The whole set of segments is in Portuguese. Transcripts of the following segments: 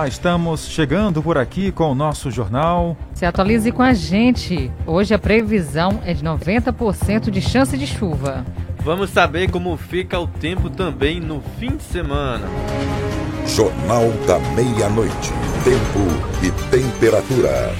Olá, estamos chegando por aqui com o nosso jornal. Se atualize com a gente. Hoje a previsão é de 90% de chance de chuva. Vamos saber como fica o tempo também no fim de semana. Jornal da Meia-Noite. Tempo e temperatura.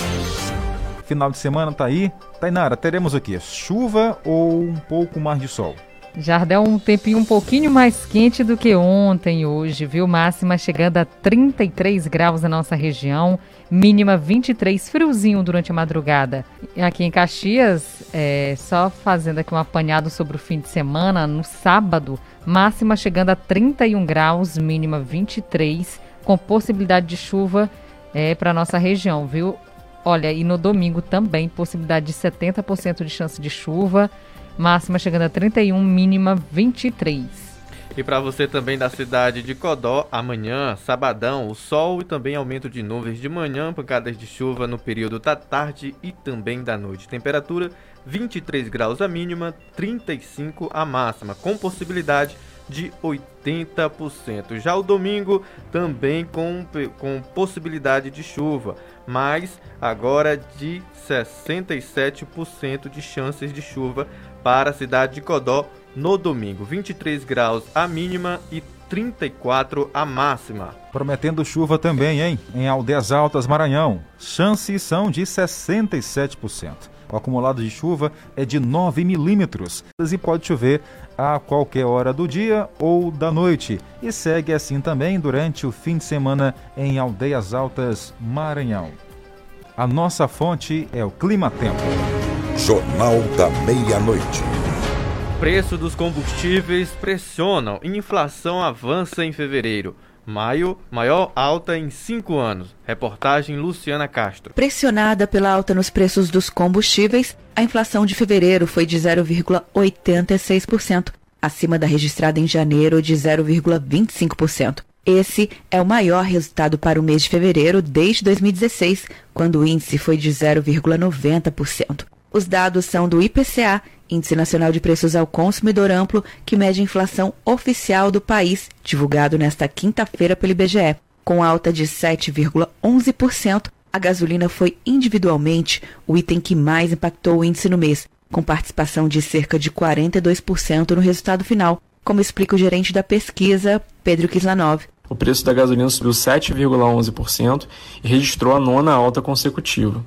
Final de semana tá aí. Tainara, teremos o quê? Chuva ou um pouco mais de sol? Jardel, um tempinho um pouquinho mais quente do que ontem hoje, viu? Máxima chegando a 33 graus na nossa região, mínima 23, friozinho durante a madrugada. Aqui em Caxias, é, só fazendo aqui um apanhado sobre o fim de semana, no sábado, máxima chegando a 31 graus, mínima 23, com possibilidade de chuva é, para nossa região, viu? Olha, e no domingo também, possibilidade de 70% de chance de chuva máxima chegando a 31, mínima 23. E para você também da cidade de Codó, amanhã, sabadão, o sol e também aumento de nuvens de manhã, pancadas de chuva no período da tarde e também da noite. Temperatura 23 graus a mínima, 35 a máxima, com possibilidade de 80%. Já o domingo também com, com possibilidade de chuva, mas agora de 67% de chances de chuva para a cidade de Codó no domingo. 23 graus a mínima e 34 a máxima. Prometendo chuva também, hein? Em Aldeias Altas, Maranhão. Chances são de 67%. O acumulado de chuva é de 9 milímetros e pode chover a qualquer hora do dia ou da noite. E segue assim também durante o fim de semana em Aldeias Altas, Maranhão. A nossa fonte é o Clima Tempo. Jornal da Meia-Noite. Preço dos combustíveis pressionam. Inflação avança em fevereiro. Maio, maior alta em cinco anos. Reportagem Luciana Castro. Pressionada pela alta nos preços dos combustíveis, a inflação de fevereiro foi de 0,86%, acima da registrada em janeiro de 0,25%. Esse é o maior resultado para o mês de fevereiro desde 2016, quando o índice foi de 0,90%. Os dados são do IPCA, Índice Nacional de Preços ao Consumidor Amplo, que mede a inflação oficial do país, divulgado nesta quinta-feira pelo IBGE. Com alta de 7,11%, a gasolina foi individualmente o item que mais impactou o índice no mês, com participação de cerca de 42% no resultado final, como explica o gerente da pesquisa, Pedro Kislanov. O preço da gasolina subiu 7,11% e registrou a nona alta consecutiva.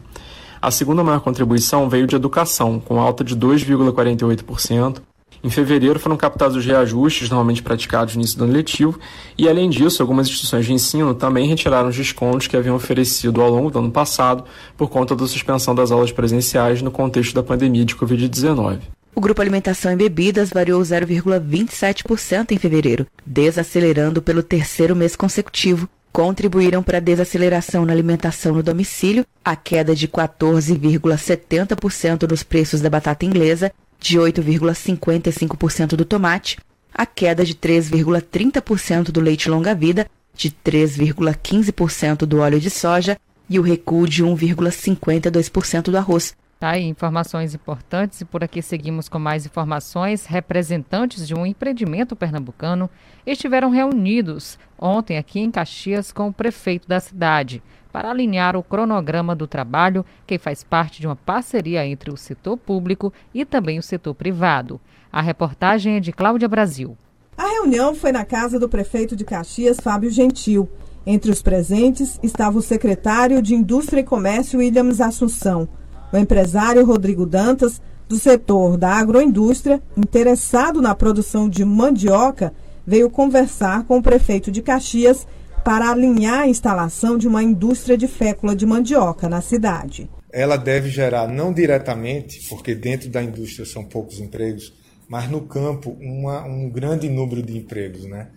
A segunda maior contribuição veio de educação, com alta de 2,48%. Em fevereiro foram captados os reajustes normalmente praticados no início do ano letivo, e além disso, algumas instituições de ensino também retiraram os descontos que haviam oferecido ao longo do ano passado por conta da suspensão das aulas presenciais no contexto da pandemia de Covid-19. O grupo Alimentação e Bebidas variou 0,27% em fevereiro, desacelerando pelo terceiro mês consecutivo, contribuíram para a desaceleração na alimentação no domicílio, a queda de 14,70% dos preços da batata inglesa, de 8,55% do tomate, a queda de 3,30% do leite longa-vida, de 3,15% do óleo de soja e o recuo de 1,52% do arroz. Tá informações importantes e por aqui seguimos com mais informações. Representantes de um empreendimento pernambucano estiveram reunidos ontem aqui em Caxias com o prefeito da cidade para alinhar o cronograma do trabalho que faz parte de uma parceria entre o setor público e também o setor privado. A reportagem é de Cláudia Brasil. A reunião foi na casa do prefeito de Caxias, Fábio Gentil. Entre os presentes estava o secretário de Indústria e Comércio, Williams Assunção. O empresário Rodrigo Dantas, do setor da agroindústria, interessado na produção de mandioca, veio conversar com o prefeito de Caxias para alinhar a instalação de uma indústria de fécula de mandioca na cidade. Ela deve gerar, não diretamente, porque dentro da indústria são poucos empregos, mas no campo uma, um grande número de empregos. Né?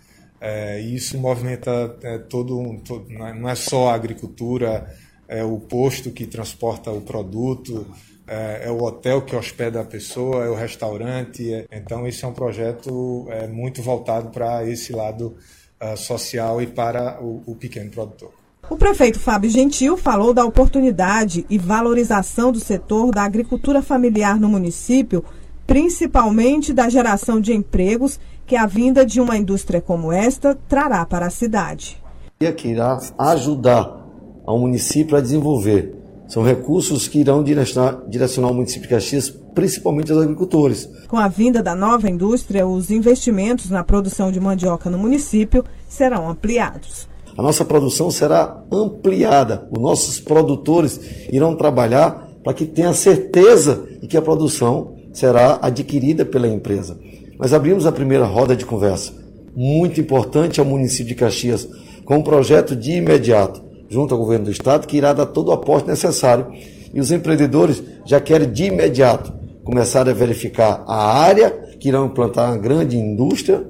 É, isso movimenta é, todo, todo, não é só a agricultura, é o posto que transporta o produto, é, é, o hotel que hospeda a pessoa, é o restaurante. É, então, esse é um projeto é, muito voltado para esse lado uh, social e para o, o pequeno produtor. O prefeito Fábio Gentil falou da oportunidade e valorização do setor da agricultura familiar no município, principalmente da geração de empregos que a vinda de uma indústria como esta trará para a cidade. que irá ajudar ao município a desenvolver. São recursos que irão direcionar, direcionar o município de Caxias, principalmente aos agricultores. Com a vinda da nova indústria, os investimentos na produção de mandioca no município serão ampliados. A nossa produção será ampliada. Os nossos produtores irão trabalhar para que tenha certeza de que a produção será adquirida pela empresa. Nós abrimos a primeira roda de conversa, muito importante ao município de Caxias, com um projeto de imediato, junto ao governo do estado, que irá dar todo o aporte necessário. E os empreendedores já querem de imediato começar a verificar a área que irão implantar uma grande indústria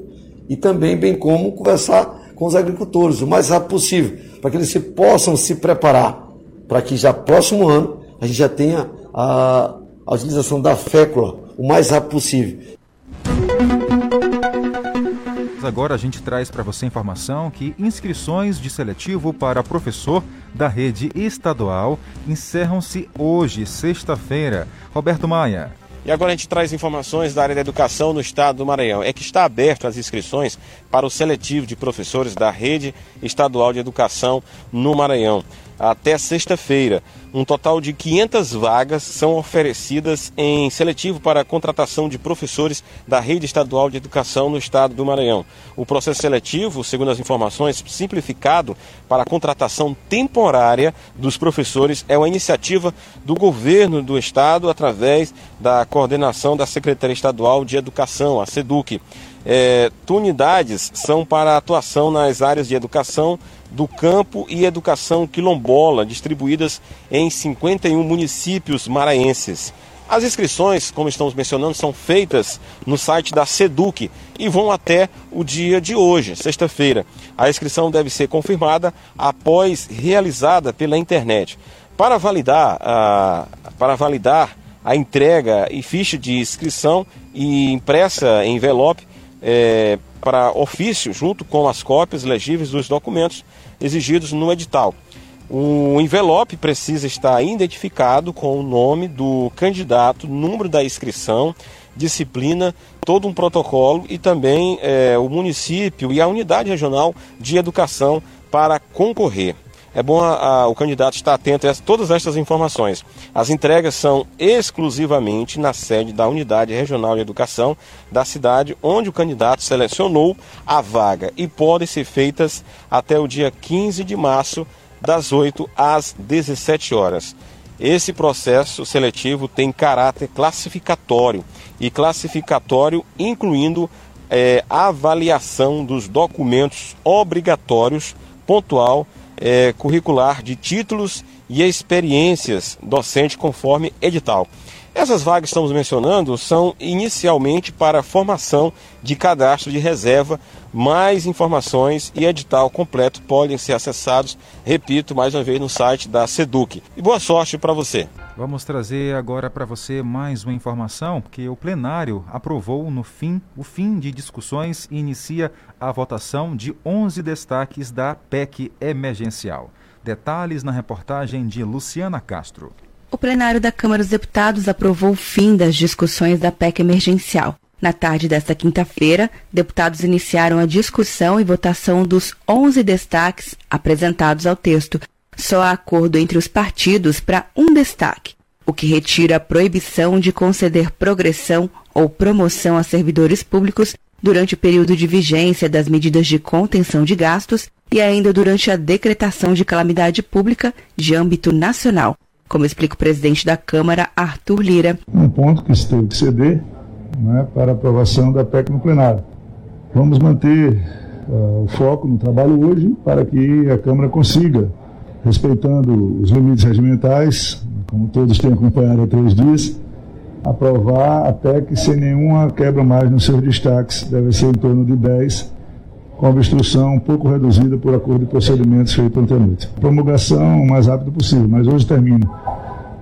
e também bem como conversar com os agricultores o mais rápido possível, para que eles se possam se preparar, para que já próximo ano a gente já tenha a, a utilização da fécula o mais rápido possível. Agora a gente traz para você informação que inscrições de seletivo para professor da rede estadual encerram-se hoje, sexta-feira. Roberto Maia. E agora a gente traz informações da área da educação no estado do Maranhão. É que está aberto as inscrições para o seletivo de professores da rede estadual de educação no Maranhão até sexta-feira. Um total de 500 vagas são oferecidas em seletivo para a contratação de professores da rede estadual de educação no estado do Maranhão. O processo seletivo, segundo as informações, simplificado para a contratação temporária dos professores é uma iniciativa do governo do estado através da coordenação da Secretaria Estadual de Educação, a SEDUC. É, unidades são para atuação nas áreas de educação, do campo e educação quilombola, distribuídas em 51 municípios maranhenses. As inscrições, como estamos mencionando, são feitas no site da SEDUC e vão até o dia de hoje, sexta-feira. A inscrição deve ser confirmada após realizada pela internet. Para validar a, para validar a entrega e ficha de inscrição e impressa em envelope é, para ofício, junto com as cópias legíveis dos documentos exigidos no edital. O envelope precisa estar identificado com o nome do candidato, número da inscrição, disciplina, todo um protocolo e também é, o município e a unidade regional de educação para concorrer. É bom a, a, o candidato estar atento a todas estas informações. As entregas são exclusivamente na sede da Unidade Regional de Educação da cidade onde o candidato selecionou a vaga e podem ser feitas até o dia 15 de março, das 8 às 17 horas. Esse processo seletivo tem caráter classificatório e classificatório incluindo é, avaliação dos documentos obrigatórios, pontual é, curricular de títulos e experiências docente conforme edital. Essas vagas que estamos mencionando são inicialmente para formação de cadastro de reserva. Mais informações e edital completo podem ser acessados, repito, mais uma vez no site da Seduc. E boa sorte para você. Vamos trazer agora para você mais uma informação, que o plenário aprovou no fim o fim de discussões e inicia a votação de 11 destaques da PEC emergencial. Detalhes na reportagem de Luciana Castro. O plenário da Câmara dos Deputados aprovou o fim das discussões da PEC emergencial. Na tarde desta quinta-feira, deputados iniciaram a discussão e votação dos 11 destaques apresentados ao texto. Só há acordo entre os partidos para um destaque, o que retira a proibição de conceder progressão ou promoção a servidores públicos durante o período de vigência das medidas de contenção de gastos e ainda durante a decretação de calamidade pública de âmbito nacional como explica o presidente da Câmara, Arthur Lira. Um ponto que se teve que ceder né, para aprovação da PEC no plenário. Vamos manter uh, o foco no trabalho hoje para que a Câmara consiga, respeitando os limites regimentais, como todos têm acompanhado há três dias, aprovar a PEC sem nenhuma quebra mais nos seus destaques, deve ser em torno de 10 com obstrução um pouco reduzida por acordo de procedimentos feito antenoite. Promulgação o mais rápido possível, mas hoje termina.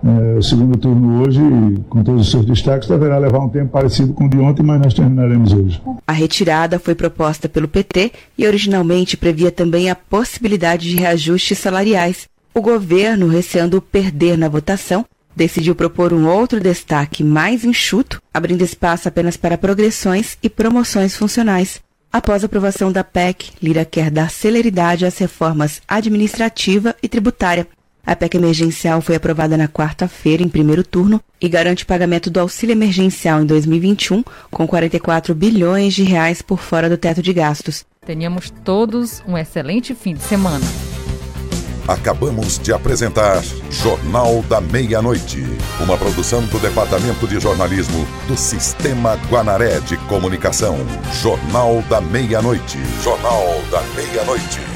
É, o segundo turno hoje, com todos os seus destaques, deverá levar um tempo parecido com o de ontem, mas nós terminaremos hoje. A retirada foi proposta pelo PT e originalmente previa também a possibilidade de reajustes salariais. O governo, receando perder na votação, decidiu propor um outro destaque mais enxuto, abrindo espaço apenas para progressões e promoções funcionais. Após a aprovação da PEC, Lira quer dar celeridade às reformas administrativa e tributária. A PEC emergencial foi aprovada na quarta-feira, em primeiro turno, e garante pagamento do auxílio emergencial em 2021, com 44 bilhões de reais por fora do teto de gastos. Tenhamos todos um excelente fim de semana. Acabamos de apresentar Jornal da Meia-Noite, uma produção do Departamento de Jornalismo do Sistema Guanaré de Comunicação. Jornal da Meia-Noite. Jornal da Meia-Noite.